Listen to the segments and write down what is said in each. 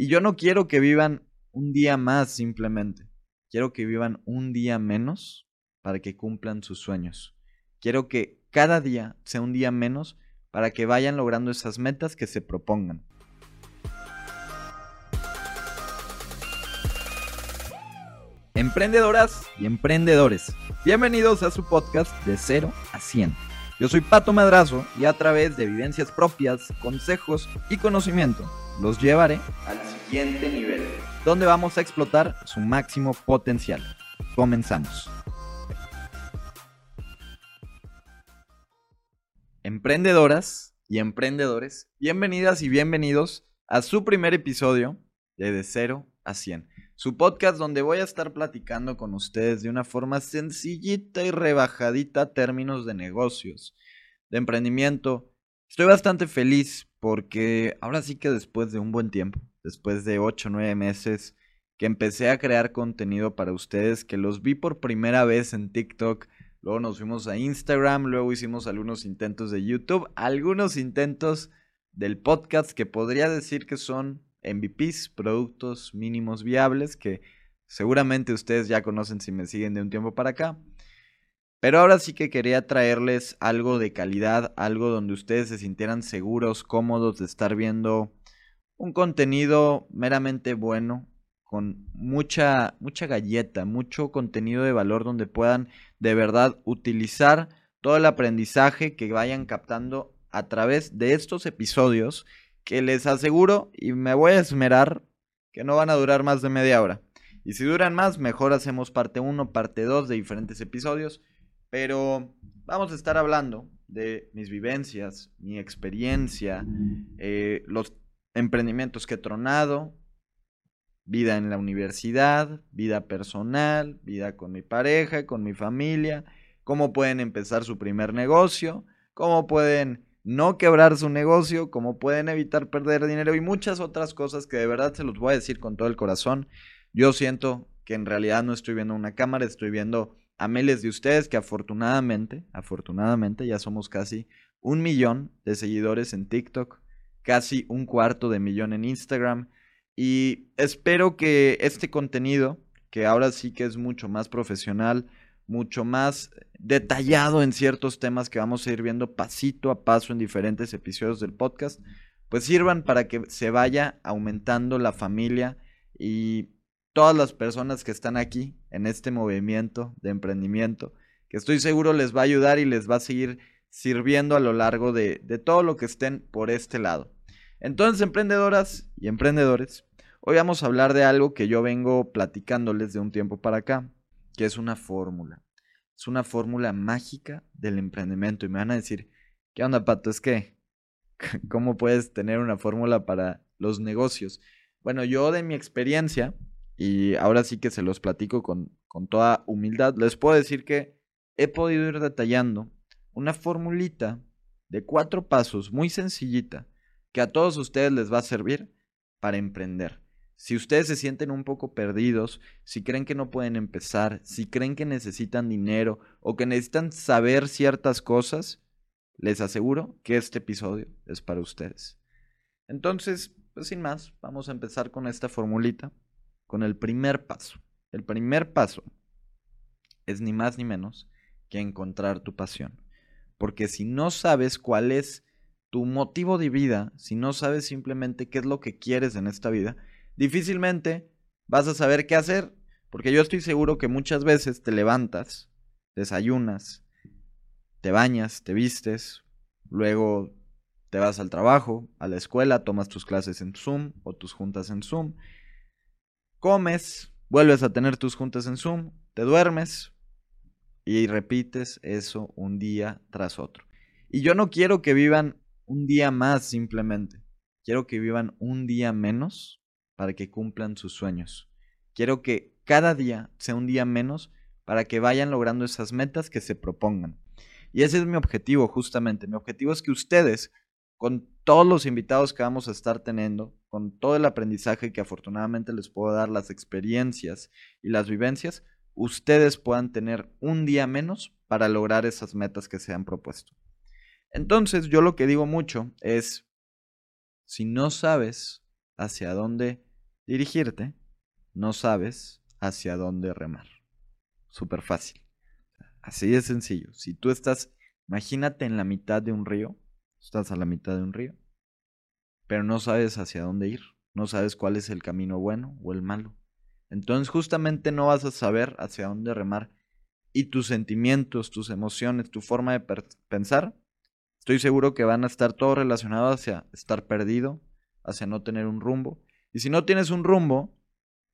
Y yo no quiero que vivan un día más simplemente. Quiero que vivan un día menos para que cumplan sus sueños. Quiero que cada día sea un día menos para que vayan logrando esas metas que se propongan. Emprendedoras y emprendedores, bienvenidos a su podcast de 0 a 100. Yo soy Pato Madrazo y a través de vivencias propias, consejos y conocimiento los llevaré al siguiente nivel, donde vamos a explotar su máximo potencial. Comenzamos. Emprendedoras y emprendedores, bienvenidas y bienvenidos a su primer episodio de De 0 a 100, su podcast donde voy a estar platicando con ustedes de una forma sencillita y rebajadita términos de negocios, de emprendimiento. Estoy bastante feliz porque ahora sí que después de un buen tiempo, después de 8 o 9 meses que empecé a crear contenido para ustedes, que los vi por primera vez en TikTok, luego nos fuimos a Instagram, luego hicimos algunos intentos de YouTube, algunos intentos del podcast que podría decir que son MVPs, productos mínimos viables, que seguramente ustedes ya conocen si me siguen de un tiempo para acá. Pero ahora sí que quería traerles algo de calidad, algo donde ustedes se sintieran seguros, cómodos de estar viendo un contenido meramente bueno, con mucha, mucha galleta, mucho contenido de valor donde puedan de verdad utilizar todo el aprendizaje que vayan captando a través de estos episodios que les aseguro y me voy a esmerar que no van a durar más de media hora. Y si duran más, mejor hacemos parte 1, parte 2 de diferentes episodios pero vamos a estar hablando de mis vivencias, mi experiencia, eh, los emprendimientos que he tronado, vida en la universidad, vida personal, vida con mi pareja, con mi familia, cómo pueden empezar su primer negocio, cómo pueden no quebrar su negocio, cómo pueden evitar perder dinero y muchas otras cosas que de verdad se los voy a decir con todo el corazón. Yo siento que en realidad no estoy viendo una cámara, estoy viendo a miles de ustedes que afortunadamente, afortunadamente ya somos casi un millón de seguidores en TikTok, casi un cuarto de millón en Instagram y espero que este contenido, que ahora sí que es mucho más profesional, mucho más detallado en ciertos temas que vamos a ir viendo pasito a paso en diferentes episodios del podcast, pues sirvan para que se vaya aumentando la familia y todas las personas que están aquí en este movimiento de emprendimiento, que estoy seguro les va a ayudar y les va a seguir sirviendo a lo largo de, de todo lo que estén por este lado. Entonces, emprendedoras y emprendedores, hoy vamos a hablar de algo que yo vengo platicándoles de un tiempo para acá, que es una fórmula. Es una fórmula mágica del emprendimiento. Y me van a decir, ¿qué onda, Pato? Es que, ¿cómo puedes tener una fórmula para los negocios? Bueno, yo de mi experiencia, y ahora sí que se los platico con, con toda humildad, les puedo decir que he podido ir detallando una formulita de cuatro pasos muy sencillita que a todos ustedes les va a servir para emprender. Si ustedes se sienten un poco perdidos, si creen que no pueden empezar, si creen que necesitan dinero o que necesitan saber ciertas cosas, les aseguro que este episodio es para ustedes. Entonces, pues sin más, vamos a empezar con esta formulita con el primer paso. El primer paso es ni más ni menos que encontrar tu pasión. Porque si no sabes cuál es tu motivo de vida, si no sabes simplemente qué es lo que quieres en esta vida, difícilmente vas a saber qué hacer. Porque yo estoy seguro que muchas veces te levantas, desayunas, te bañas, te vistes, luego te vas al trabajo, a la escuela, tomas tus clases en Zoom o tus juntas en Zoom comes, vuelves a tener tus juntas en Zoom, te duermes y repites eso un día tras otro. Y yo no quiero que vivan un día más simplemente. Quiero que vivan un día menos para que cumplan sus sueños. Quiero que cada día sea un día menos para que vayan logrando esas metas que se propongan. Y ese es mi objetivo justamente. Mi objetivo es que ustedes con todos los invitados que vamos a estar teniendo, con todo el aprendizaje que afortunadamente les puedo dar, las experiencias y las vivencias, ustedes puedan tener un día menos para lograr esas metas que se han propuesto. Entonces, yo lo que digo mucho es, si no sabes hacia dónde dirigirte, no sabes hacia dónde remar. Súper fácil. Así de sencillo. Si tú estás, imagínate en la mitad de un río, estás a la mitad de un río, pero no sabes hacia dónde ir, no sabes cuál es el camino bueno o el malo. Entonces justamente no vas a saber hacia dónde remar y tus sentimientos, tus emociones, tu forma de pensar, estoy seguro que van a estar todos relacionados hacia estar perdido, hacia no tener un rumbo. Y si no tienes un rumbo,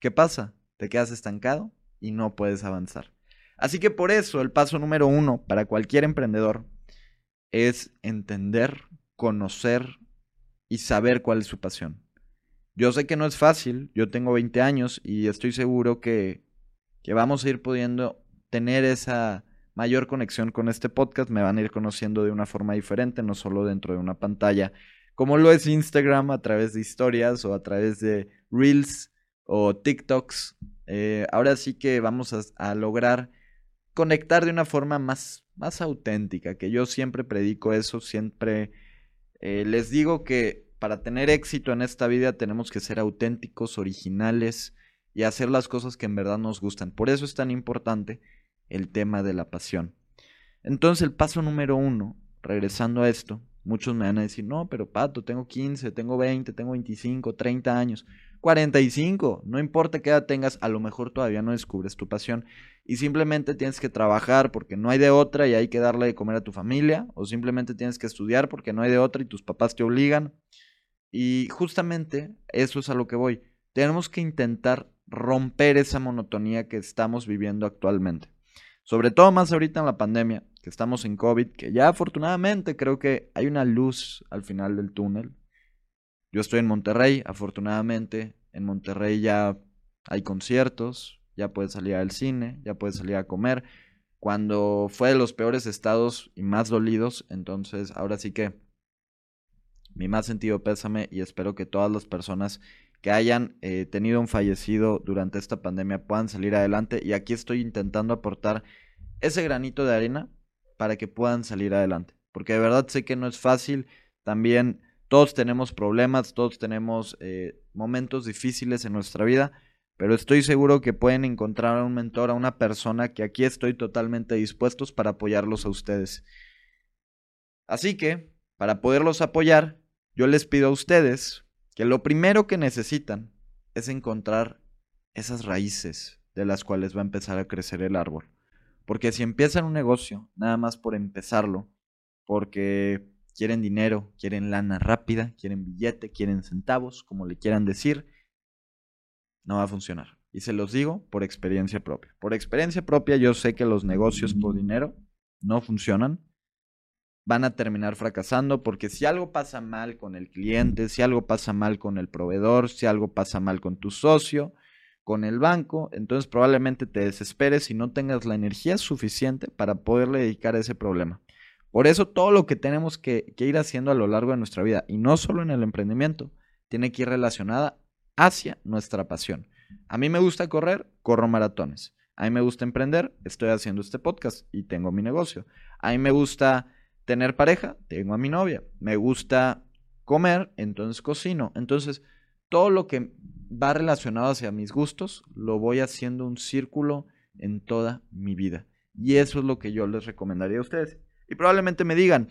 ¿qué pasa? Te quedas estancado y no puedes avanzar. Así que por eso el paso número uno para cualquier emprendedor es entender, conocer y saber cuál es su pasión. Yo sé que no es fácil, yo tengo 20 años y estoy seguro que, que vamos a ir pudiendo tener esa mayor conexión con este podcast, me van a ir conociendo de una forma diferente, no solo dentro de una pantalla, como lo es Instagram a través de historias o a través de reels o TikToks. Eh, ahora sí que vamos a lograr conectar de una forma más, más auténtica, que yo siempre predico eso, siempre eh, les digo que para tener éxito en esta vida tenemos que ser auténticos, originales y hacer las cosas que en verdad nos gustan. Por eso es tan importante el tema de la pasión. Entonces el paso número uno, regresando a esto, muchos me van a decir, no, pero Pato, tengo 15, tengo 20, tengo 25, 30 años. 45, no importa qué edad tengas, a lo mejor todavía no descubres tu pasión y simplemente tienes que trabajar porque no hay de otra y hay que darle de comer a tu familia o simplemente tienes que estudiar porque no hay de otra y tus papás te obligan. Y justamente eso es a lo que voy. Tenemos que intentar romper esa monotonía que estamos viviendo actualmente. Sobre todo más ahorita en la pandemia, que estamos en COVID, que ya afortunadamente creo que hay una luz al final del túnel yo estoy en Monterrey, afortunadamente en Monterrey ya hay conciertos, ya puedes salir al cine, ya puedes salir a comer. Cuando fue de los peores estados y más dolidos, entonces ahora sí que mi más sentido pésame y espero que todas las personas que hayan eh, tenido un fallecido durante esta pandemia puedan salir adelante y aquí estoy intentando aportar ese granito de arena para que puedan salir adelante. Porque de verdad sé que no es fácil. También todos tenemos problemas, todos tenemos eh, momentos difíciles en nuestra vida, pero estoy seguro que pueden encontrar a un mentor, a una persona que aquí estoy totalmente dispuestos para apoyarlos a ustedes. Así que, para poderlos apoyar, yo les pido a ustedes que lo primero que necesitan es encontrar esas raíces de las cuales va a empezar a crecer el árbol. Porque si empiezan un negocio, nada más por empezarlo, porque quieren dinero, quieren lana rápida, quieren billete, quieren centavos, como le quieran decir, no va a funcionar. Y se los digo por experiencia propia. Por experiencia propia yo sé que los negocios por dinero no funcionan. Van a terminar fracasando porque si algo pasa mal con el cliente, si algo pasa mal con el proveedor, si algo pasa mal con tu socio, con el banco, entonces probablemente te desesperes y no tengas la energía suficiente para poderle dedicar a ese problema. Por eso todo lo que tenemos que, ir haciendo a lo largo de nuestra vida, y no solo en el emprendimiento, tiene que ir relacionada hacia nuestra pasión. A mí me gusta correr, corro maratones. A mí me gusta emprender, estoy haciendo este podcast y tengo mi negocio. A mí me gusta tener pareja, tengo a mi novia. Me gusta comer, entonces cocino. Entonces, todo lo que va relacionado hacia mis gustos, lo voy haciendo un círculo en toda mi vida. Y eso es lo que yo les recomendaría a ustedes. Y probablemente me digan,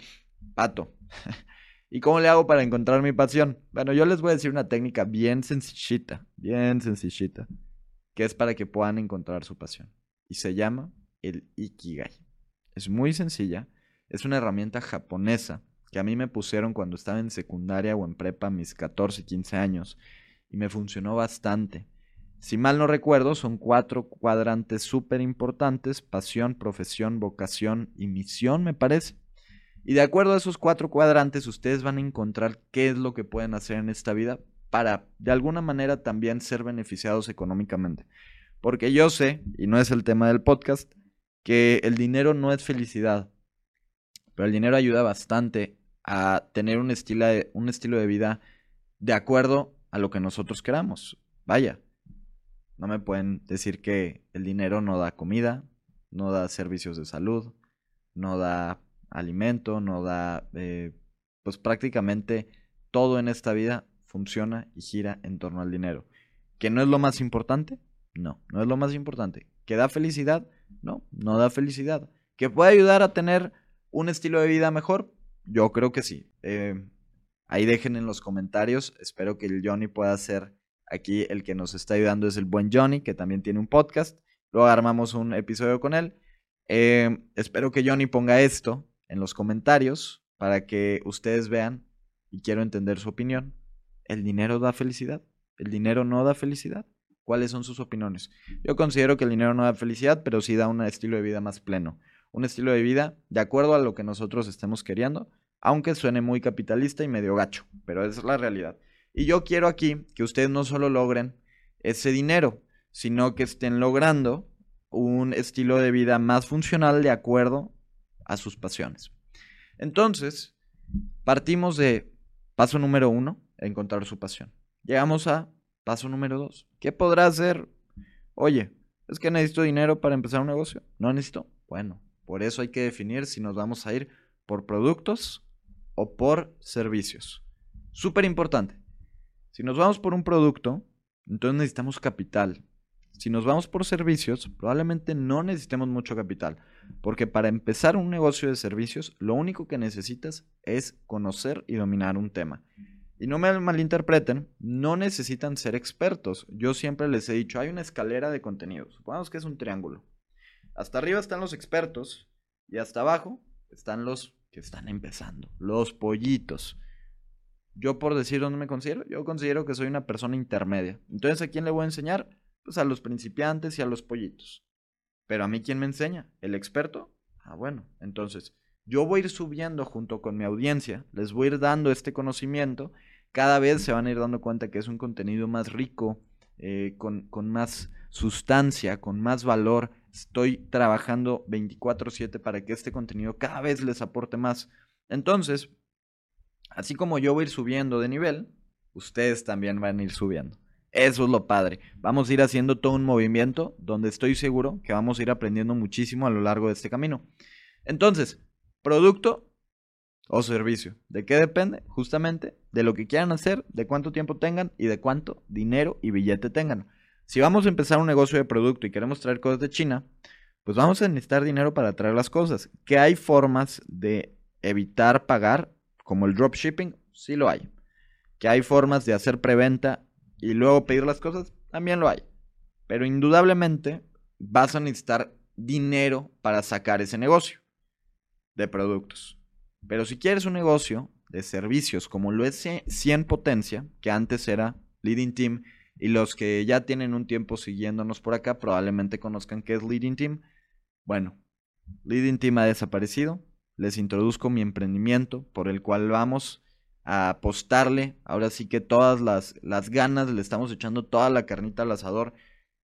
pato, ¿y cómo le hago para encontrar mi pasión? Bueno, yo les voy a decir una técnica bien sencillita, bien sencillita, que es para que puedan encontrar su pasión. Y se llama el Ikigai. Es muy sencilla, es una herramienta japonesa que a mí me pusieron cuando estaba en secundaria o en prepa, mis 14, 15 años, y me funcionó bastante. Si mal no recuerdo, son cuatro cuadrantes súper importantes, pasión, profesión, vocación y misión, me parece. Y de acuerdo a esos cuatro cuadrantes, ustedes van a encontrar qué es lo que pueden hacer en esta vida para, de alguna manera, también ser beneficiados económicamente. Porque yo sé, y no es el tema del podcast, que el dinero no es felicidad, pero el dinero ayuda bastante a tener un estilo de, un estilo de vida de acuerdo a lo que nosotros queramos. Vaya, no me pueden decir que el dinero no da comida, no da servicios de salud, no da alimento, no da, eh, pues prácticamente todo en esta vida funciona y gira en torno al dinero. ¿Que no es lo más importante? No, no es lo más importante. ¿Que da felicidad? No, no da felicidad. ¿Que puede ayudar a tener un estilo de vida mejor? Yo creo que sí. Eh, ahí dejen en los comentarios. Espero que el Johnny pueda ser aquí el que nos está ayudando es el buen Johnny, que también tiene un podcast. Luego armamos un episodio con él. Eh, espero que Johnny ponga esto en los comentarios para que ustedes vean y quiero entender su opinión. ¿El dinero da felicidad? ¿El dinero no da felicidad? ¿Cuáles son sus opiniones? Yo considero que el dinero no da felicidad, pero sí da un estilo de vida más pleno. Un estilo de vida de acuerdo a lo que nosotros estemos queriendo, aunque suene muy capitalista y medio gacho, pero es la realidad. Y yo quiero aquí que ustedes no solo logren ese dinero, sino que estén logrando un estilo de vida más funcional de acuerdo a sus pasiones. Entonces, partimos de paso número uno, encontrar su pasión. Llegamos a paso número dos. ¿Qué podrá hacer? Oye, es que necesito dinero para empezar un negocio. ¿No necesito? Bueno, por eso hay que definir si nos vamos a ir por productos o por servicios. Súper importante. Si nos vamos por un producto, entonces necesitamos capital. Si nos vamos por servicios, probablemente no necesitemos mucho capital, porque para empezar un negocio de servicios, lo único que necesitas es conocer y dominar un tema. Y no me malinterpreten, no necesitan ser expertos. Yo siempre les he dicho, hay una escalera de contenidos. Supongamos que es un triángulo. Hasta arriba están los expertos y hasta abajo están los que están empezando, los pollitos. Yo por decir dónde me considero, yo considero que soy una persona intermedia. Entonces, ¿a quién le voy a enseñar? Pues a los principiantes y a los pollitos. Pero a mí, ¿quién me enseña? ¿El experto? Ah, bueno, entonces yo voy a ir subiendo junto con mi audiencia, les voy a ir dando este conocimiento, cada vez se van a ir dando cuenta que es un contenido más rico, eh, con, con más sustancia, con más valor. Estoy trabajando 24/7 para que este contenido cada vez les aporte más. Entonces, así como yo voy a ir subiendo de nivel, ustedes también van a ir subiendo. Eso es lo padre. Vamos a ir haciendo todo un movimiento donde estoy seguro que vamos a ir aprendiendo muchísimo a lo largo de este camino. Entonces, producto o servicio. ¿De qué depende? Justamente de lo que quieran hacer, de cuánto tiempo tengan y de cuánto dinero y billete tengan. Si vamos a empezar un negocio de producto y queremos traer cosas de China, pues vamos a necesitar dinero para traer las cosas. ¿Que hay formas de evitar pagar, como el dropshipping? Sí lo hay. ¿Que hay formas de hacer preventa y luego pedir las cosas? También lo hay. Pero indudablemente vas a necesitar dinero para sacar ese negocio de productos. Pero si quieres un negocio de servicios como lo es 100 Potencia, que antes era Leading Team, y los que ya tienen un tiempo siguiéndonos por acá probablemente conozcan qué es Leading Team. Bueno, Leading Team ha desaparecido. Les introduzco mi emprendimiento por el cual vamos a apostarle. Ahora sí que todas las, las ganas, le estamos echando toda la carnita al asador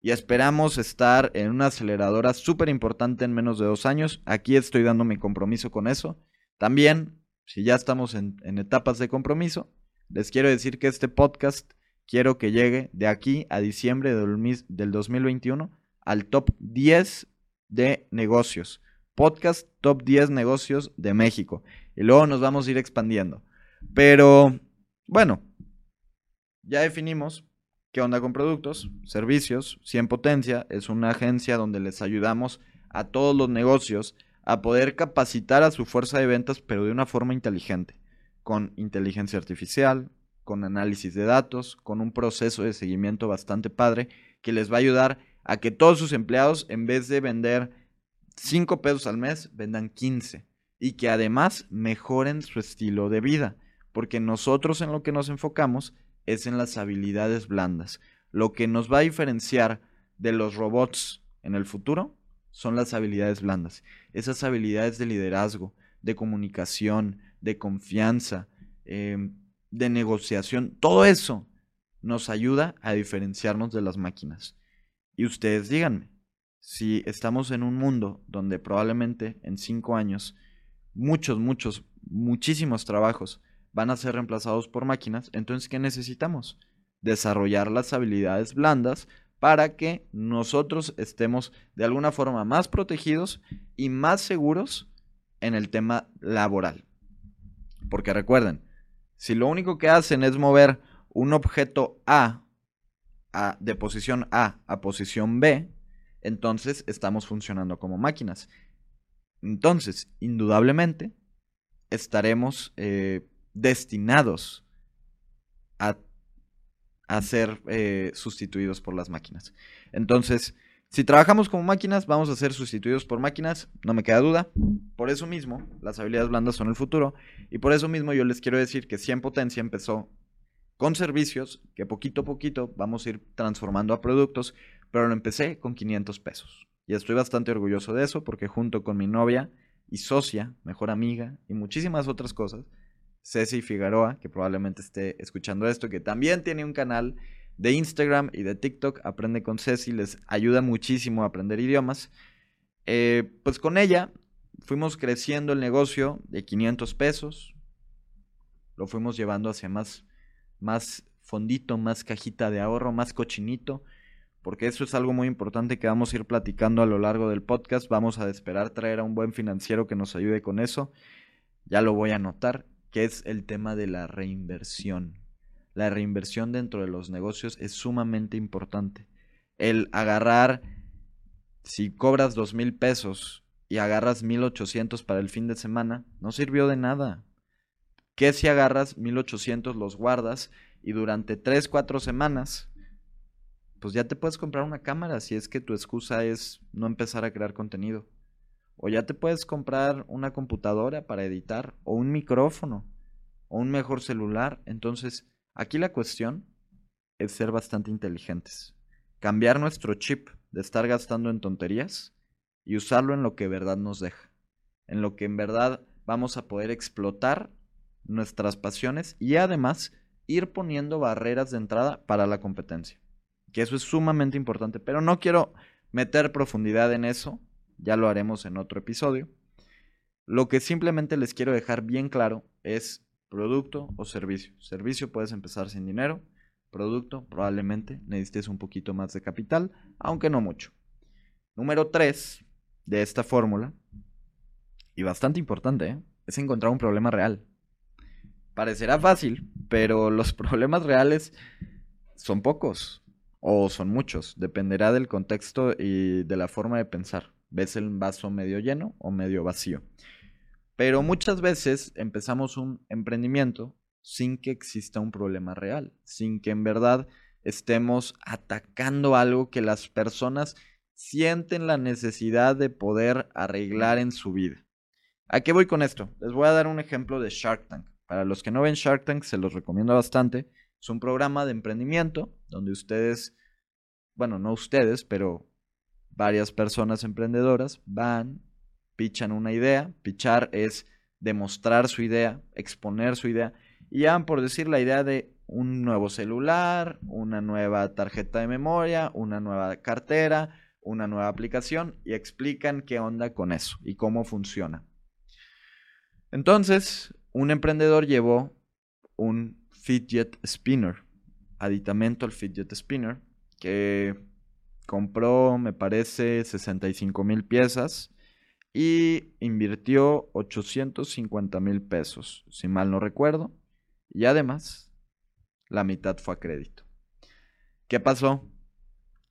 y esperamos estar en una aceleradora súper importante en menos de dos años. Aquí estoy dando mi compromiso con eso. También, si ya estamos en, etapas de compromiso, les quiero decir que este podcast quiero que llegue de aquí a diciembre del 2021 al top 10 de negocios. Podcast top 10 negocios de México. Y luego nos vamos a ir expandiendo. Pero, bueno, ya definimos ¿Qué onda con productos? Servicios. 100 Potencia es una agencia donde les ayudamos a todos los negocios a poder capacitar a su fuerza de ventas, pero de una forma inteligente, con inteligencia artificial, con análisis de datos, con un proceso de seguimiento bastante padre que les va a ayudar a que todos sus empleados, en vez de vender 5 pesos al mes, vendan 15 y que además mejoren su estilo de vida, porque nosotros en lo que nos enfocamos es en las habilidades blandas. Lo que nos va a diferenciar de los robots en el futuro son las habilidades blandas. Esas habilidades de liderazgo, de comunicación, de confianza, em, de negociación, todo eso nos ayuda a diferenciarnos de las máquinas. Y ustedes díganme, si estamos en un mundo donde probablemente en cinco años muchos, muchos, muchísimos trabajos van a ser reemplazados por máquinas, entonces ¿qué necesitamos? Desarrollar las habilidades blandas para que nosotros estemos de alguna forma más protegidos y más seguros en el tema laboral. Porque recuerden, si lo único que hacen es mover un objeto A de posición A a posición B, entonces estamos funcionando como máquinas. Entonces, indudablemente, estaremos eh, destinados a, ser eh, sustituidos por las máquinas. Entonces, si trabajamos como máquinas, vamos a ser sustituidos por máquinas, no me queda duda. Por eso mismo, las habilidades blandas son el futuro. Y por eso mismo yo les quiero decir que 100 Potencia empezó con servicios que poquito a poquito vamos a ir transformando a productos, pero lo empecé con 500 pesos. Y estoy bastante orgulloso de eso porque junto con mi novia y socia, mejor amiga y muchísimas otras cosas, Ceci Figueroa, que probablemente esté escuchando esto, que también tiene un canal de Instagram y de TikTok, Aprende con Ceci, les ayuda muchísimo a aprender idiomas. Eh, pues con ella fuimos creciendo el negocio de 500 pesos, lo fuimos llevando hacia más, más fondito, más cajita de ahorro, más cochinito, porque eso es algo muy importante que vamos a ir platicando a lo largo del podcast. Vamos a esperar traer a un buen financiero que nos ayude con eso. Ya lo voy a anotar, que es el tema de la reinversión la reinversión dentro de los negocios es sumamente importante. El agarrar, si cobras dos mil pesos y agarras mil ochocientos para el fin de semana, no sirvió de nada. ¿Qué si agarras mil ochocientos, los guardas y durante tres, cuatro semanas, pues ya te puedes comprar una cámara si es que tu excusa es no empezar a crear contenido? O ya te puedes comprar una computadora para editar, o un micrófono, o un mejor celular. Entonces, Aquí la cuestión es ser bastante inteligentes. Cambiar nuestro chip de estar gastando en tonterías y usarlo en lo que verdad nos deja. En lo que en verdad vamos a poder explotar nuestras pasiones y además ir poniendo barreras de entrada para la competencia. Que eso es sumamente importante, pero no quiero meter profundidad en eso, ya lo haremos en otro episodio. Lo que simplemente les quiero dejar bien claro es producto o servicio. Servicio puedes empezar sin dinero, producto probablemente necesites un poquito más de capital, aunque no mucho. Número 3 de esta fórmula, y bastante importante, ¿eh? es encontrar un problema real. Parecerá fácil, pero los problemas reales son pocos o son muchos, dependerá del contexto y de la forma de pensar. ¿Ves el vaso medio lleno o medio vacío? Pero muchas veces empezamos un emprendimiento sin que exista un problema real, sin que en verdad estemos atacando algo que las personas sienten la necesidad de poder arreglar en su vida. ¿A qué voy con esto? Les voy a dar un ejemplo de Shark Tank. Para los que no ven Shark Tank, se los recomiendo bastante. Es un programa de emprendimiento donde ustedes, bueno, no ustedes, pero varias personas emprendedoras van, pichan una idea. Pichar es demostrar su idea, exponer su idea. Y ya por decir la idea de un nuevo celular, una nueva tarjeta de memoria, una nueva cartera, una nueva aplicación y explican qué onda con eso y cómo funciona. Entonces, un emprendedor llevó un fidget spinner, aditamento al fidget spinner, que compró, me parece, 65 mil piezas y invirtió 850 mil pesos, si mal no recuerdo, y además la mitad fue a crédito. ¿Qué pasó?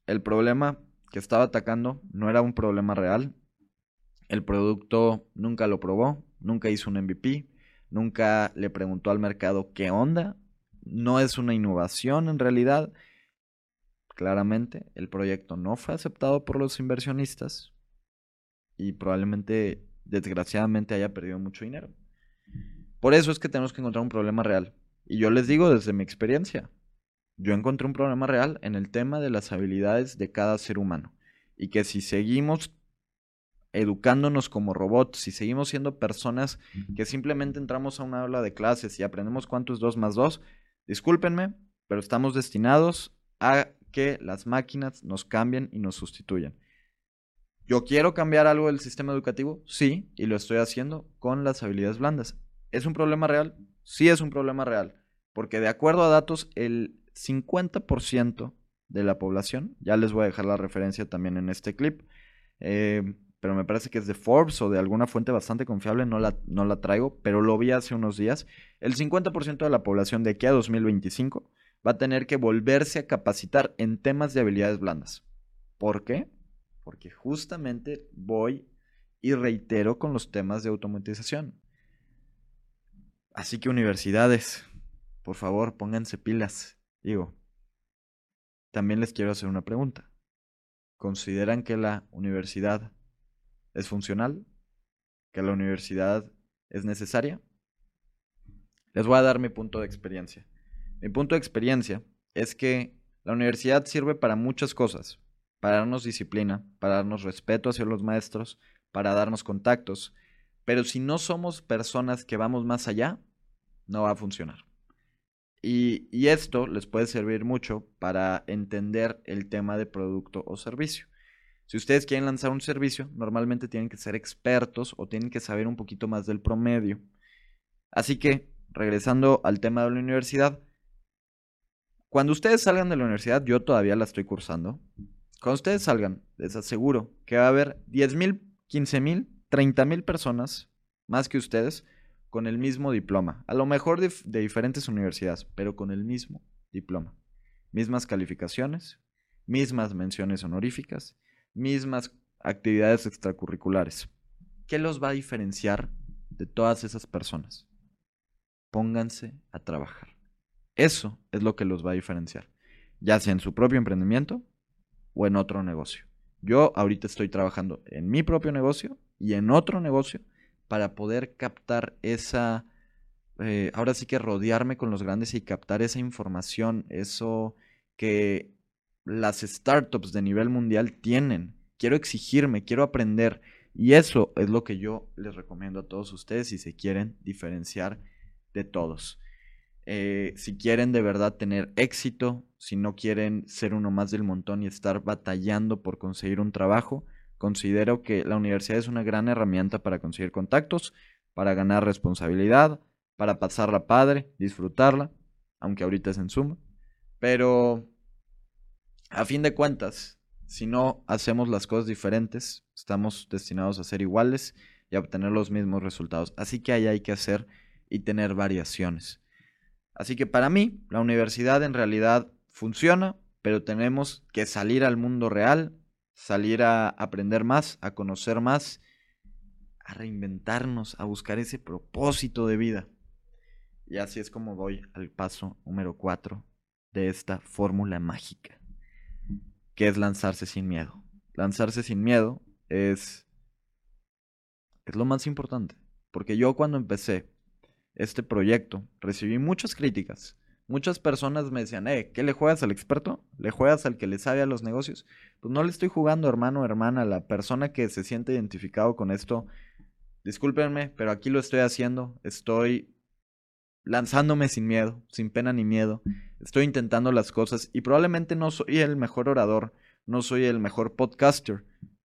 El problema que estaba atacando no era un problema real. El producto nunca lo probó, nunca hizo un MVP, nunca le preguntó al mercado qué onda. No es una innovación en realidad. Claramente, el proyecto no fue aceptado por los inversionistas y probablemente, desgraciadamente, haya perdido mucho dinero. Por eso es que tenemos que encontrar un problema real. Y yo les digo desde mi experiencia, yo encontré un problema real en el tema de las habilidades de cada ser humano. Y que si seguimos educándonos como robots, si seguimos siendo personas que simplemente entramos a una aula de clases y aprendemos cuánto es 2 más 2, discúlpenme, pero estamos destinados a que las máquinas nos cambien y nos sustituyan. Yo quiero cambiar algo del sistema educativo, sí, y lo estoy haciendo con las habilidades blandas. ¿Es un problema real? Sí es un problema real, porque de acuerdo a datos, el 50% de la población, ya les voy a dejar la referencia también en este clip, eh, pero me parece que es de Forbes o de alguna fuente bastante confiable, no la, no la traigo, pero lo vi hace unos días, el 50% de la población de aquí a 2025 va a tener que volverse a capacitar en temas de habilidades blandas. ¿Por qué? Porque justamente voy y reitero con los temas de automatización. Así que universidades, por favor, pónganse pilas. Digo, también les quiero hacer una pregunta. ¿Consideran que la universidad es funcional? ¿Que la universidad es necesaria? Les voy a dar mi punto de experiencia. Mi punto de experiencia es que la universidad sirve para muchas cosas, para darnos disciplina, para darnos respeto hacia los maestros, para darnos contactos, pero si no somos personas que vamos más allá, no va a funcionar. Y, y, esto les puede servir mucho para entender el tema de producto o servicio. Si ustedes quieren lanzar un servicio, normalmente tienen que ser expertos o tienen que saber un poquito más del promedio. Así que, regresando al tema de la universidad, cuando ustedes salgan de la universidad, yo todavía la estoy cursando. Cuando ustedes salgan, les aseguro que va a haber 10 mil, 15 mil, 30 mil personas más que ustedes con el mismo diploma. A lo mejor de, de diferentes universidades, pero con el mismo diploma. Mismas calificaciones, mismas menciones honoríficas, mismas actividades extracurriculares. ¿Qué los va a diferenciar de todas esas personas? Pónganse a trabajar. Eso es lo que los va a diferenciar, ya sea en su propio emprendimiento o en otro negocio. Yo ahorita estoy trabajando en mi propio negocio y en otro negocio para poder captar esa, eh, ahora sí que rodearme con los grandes y captar esa información, eso que las startups de nivel mundial tienen. Quiero exigirme, quiero aprender. Y eso es lo que yo les recomiendo a todos ustedes si se quieren diferenciar de todos. Eh, si quieren de verdad tener éxito, si no quieren ser uno más del montón y estar batallando por conseguir un trabajo, considero que la universidad es una gran herramienta para conseguir contactos, para ganar responsabilidad, para pasarla padre, disfrutarla, aunque ahorita es en suma. Pero a fin de cuentas, si no hacemos las cosas diferentes, estamos destinados a ser iguales y a obtener los mismos resultados. Así que ahí hay que hacer y tener variaciones. Así que para mí, la universidad en realidad funciona, pero tenemos que salir al mundo real, salir a aprender más, a conocer más, a reinventarnos, a buscar ese propósito de vida. Y así es como voy al paso número 4 de esta fórmula mágica, que es lanzarse sin miedo. Lanzarse sin miedo es, es lo más importante, porque yo cuando empecé este proyecto, recibí muchas críticas. Muchas personas me decían, eh, ¿qué le juegas al experto? ¿Le juegas al que le sabe a los negocios? Pues no le estoy jugando, hermano hermana, la persona que se siente identificado con esto. Discúlpenme, pero aquí lo estoy haciendo. Estoy lanzándome sin miedo, sin pena ni miedo. Estoy intentando las cosas y probablemente no soy el mejor orador, no soy el mejor podcaster,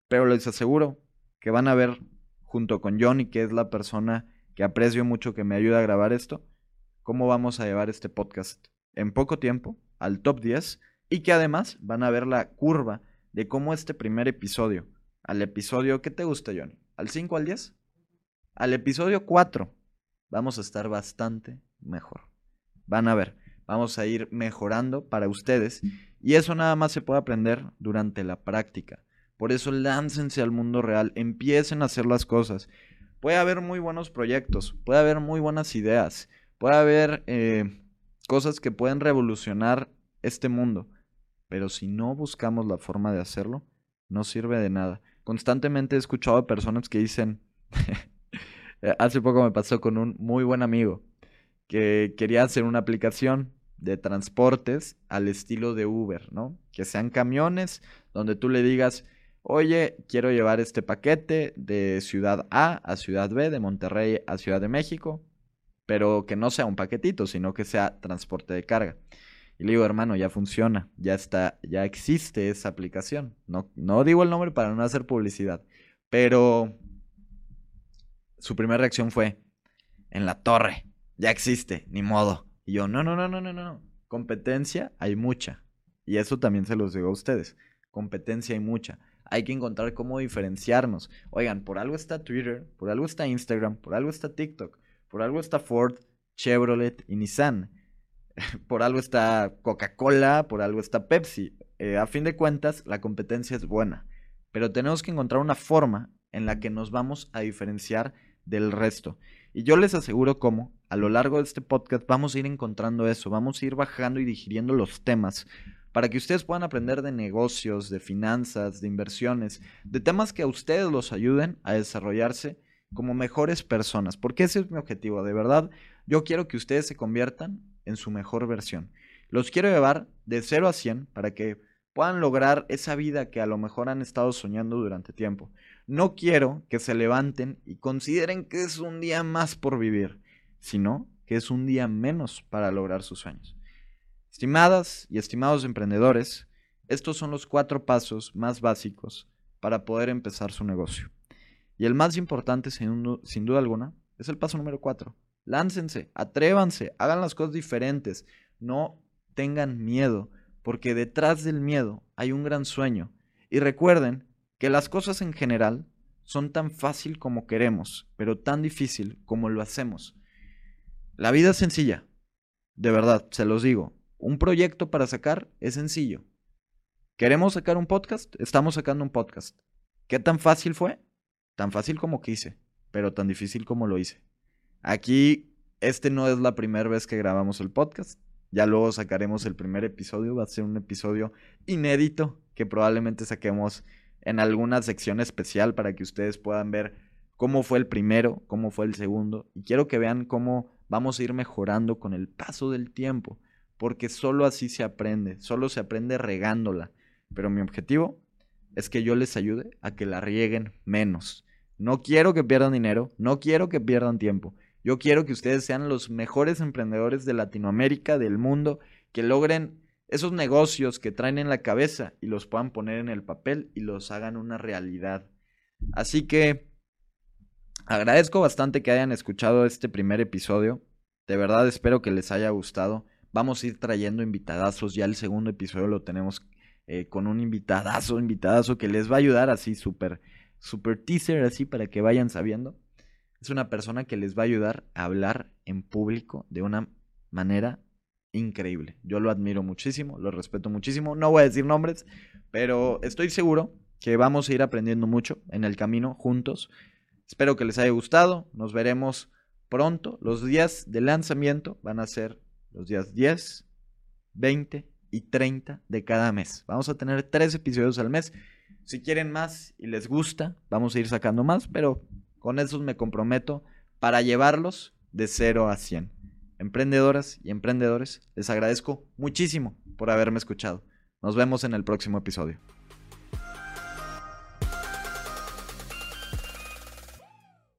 pero les aseguro que van a ver junto con Johnny, que es la persona que aprecio mucho que me ayude a grabar esto, cómo vamos a llevar este podcast en poco tiempo al top 10 y que además van a ver la curva de cómo este primer episodio, al episodio, ¿qué te gusta, Johnny? ¿Al 5 al 10? Al episodio 4 vamos a estar bastante mejor. Van a ver, vamos a ir mejorando para ustedes y eso nada más se puede aprender durante la práctica. Por eso láncense al mundo real, empiecen a hacer las cosas puede haber muy buenos proyectos, puede haber muy buenas ideas, puede haber eh, cosas que pueden revolucionar este mundo, pero si no buscamos la forma de hacerlo, no sirve de nada. Constantemente he escuchado a personas que dicen, hace poco me pasó con un muy buen amigo, que quería hacer una aplicación de transportes al estilo de Uber, ¿no? Que sean camiones donde tú le digas, oye, quiero llevar este paquete de ciudad A a ciudad B, de Monterrey a Ciudad de México, pero que no sea un paquetito, sino que sea transporte de carga. Y le digo, hermano, ya funciona, ya está, ya existe esa aplicación. No, no digo el nombre para no hacer publicidad, pero su primera reacción fue, en la torre, ya existe, ni modo. Y yo, no, no, no, no, no, no. Competencia hay mucha. Y eso también se los digo a ustedes. Competencia hay mucha hay que encontrar cómo diferenciarnos. Oigan, por algo está Twitter, por algo está Instagram, por algo está TikTok, por algo está Ford, Chevrolet y Nissan. por algo está Coca-Cola, por algo está Pepsi. Eh, a fin de cuentas, la competencia es buena, pero tenemos que encontrar una forma en la que nos vamos a diferenciar del resto. Y yo les aseguro cómo, a lo largo de este podcast, vamos a ir encontrando eso, vamos a ir bajando y digiriendo los temas para que ustedes puedan aprender de negocios, de finanzas, de inversiones, de temas que a ustedes los ayuden a desarrollarse como mejores personas, porque ese es mi objetivo, de verdad, yo quiero que ustedes se conviertan en su mejor versión. Los quiero llevar de 0 a 100 para que puedan lograr esa vida que a lo mejor han estado soñando durante tiempo. No quiero que se levanten y consideren que es un día más por vivir, sino que es un día menos para lograr sus sueños. Estimadas y estimados emprendedores, estos son los cuatro pasos más básicos para poder empezar su negocio. Y el más importante, sin, duda alguna, es el paso número cuatro. Láncense, atrévanse, hagan las cosas diferentes, no tengan miedo, porque detrás del miedo hay un gran sueño. Y recuerden que las cosas en general son tan fácil como queremos, pero tan difícil como lo hacemos. La vida es sencilla, de verdad, se los digo. Un proyecto para sacar es sencillo. ¿Queremos sacar un podcast? Estamos sacando un podcast. ¿Qué tan fácil fue? Tan fácil como quise, pero tan difícil como lo hice. Aquí, este no es la primera vez que grabamos el podcast. Ya luego sacaremos el primer episodio. Va a ser un episodio inédito que probablemente saquemos en alguna sección especial para que ustedes puedan ver cómo fue el primero, cómo fue el segundo. Y quiero que vean cómo vamos a ir mejorando con el paso del tiempo porque solo así se aprende, solo se aprende regándola. Pero mi objetivo es que yo les ayude a que la rieguen menos. No quiero que pierdan dinero, no quiero que pierdan tiempo. Yo quiero que ustedes sean los mejores emprendedores de Latinoamérica, del mundo, que logren esos negocios que traen en la cabeza y los puedan poner en el papel y los hagan una realidad. Así que agradezco bastante que hayan escuchado este primer episodio. De verdad espero que les haya gustado. Vamos a ir trayendo invitadazos. Ya el segundo episodio lo tenemos eh, con un invitadazo, invitadazo que les va a ayudar así súper, súper teaser, así para que vayan sabiendo. Es una persona que les va a ayudar a hablar en público de una manera increíble. Yo lo admiro muchísimo, lo respeto muchísimo. No voy a decir nombres, pero estoy seguro que vamos a ir aprendiendo mucho en el camino juntos. Espero que les haya gustado. Nos veremos pronto. Los días de lanzamiento van a ser los días 10, 20 y 30 de cada mes. Vamos a tener tres episodios al mes. Si quieren más y les gusta, vamos a ir sacando más, pero con esos me comprometo para llevarlos de 0 a 100. Emprendedoras y emprendedores, les agradezco muchísimo por haberme escuchado. Nos vemos en el próximo episodio.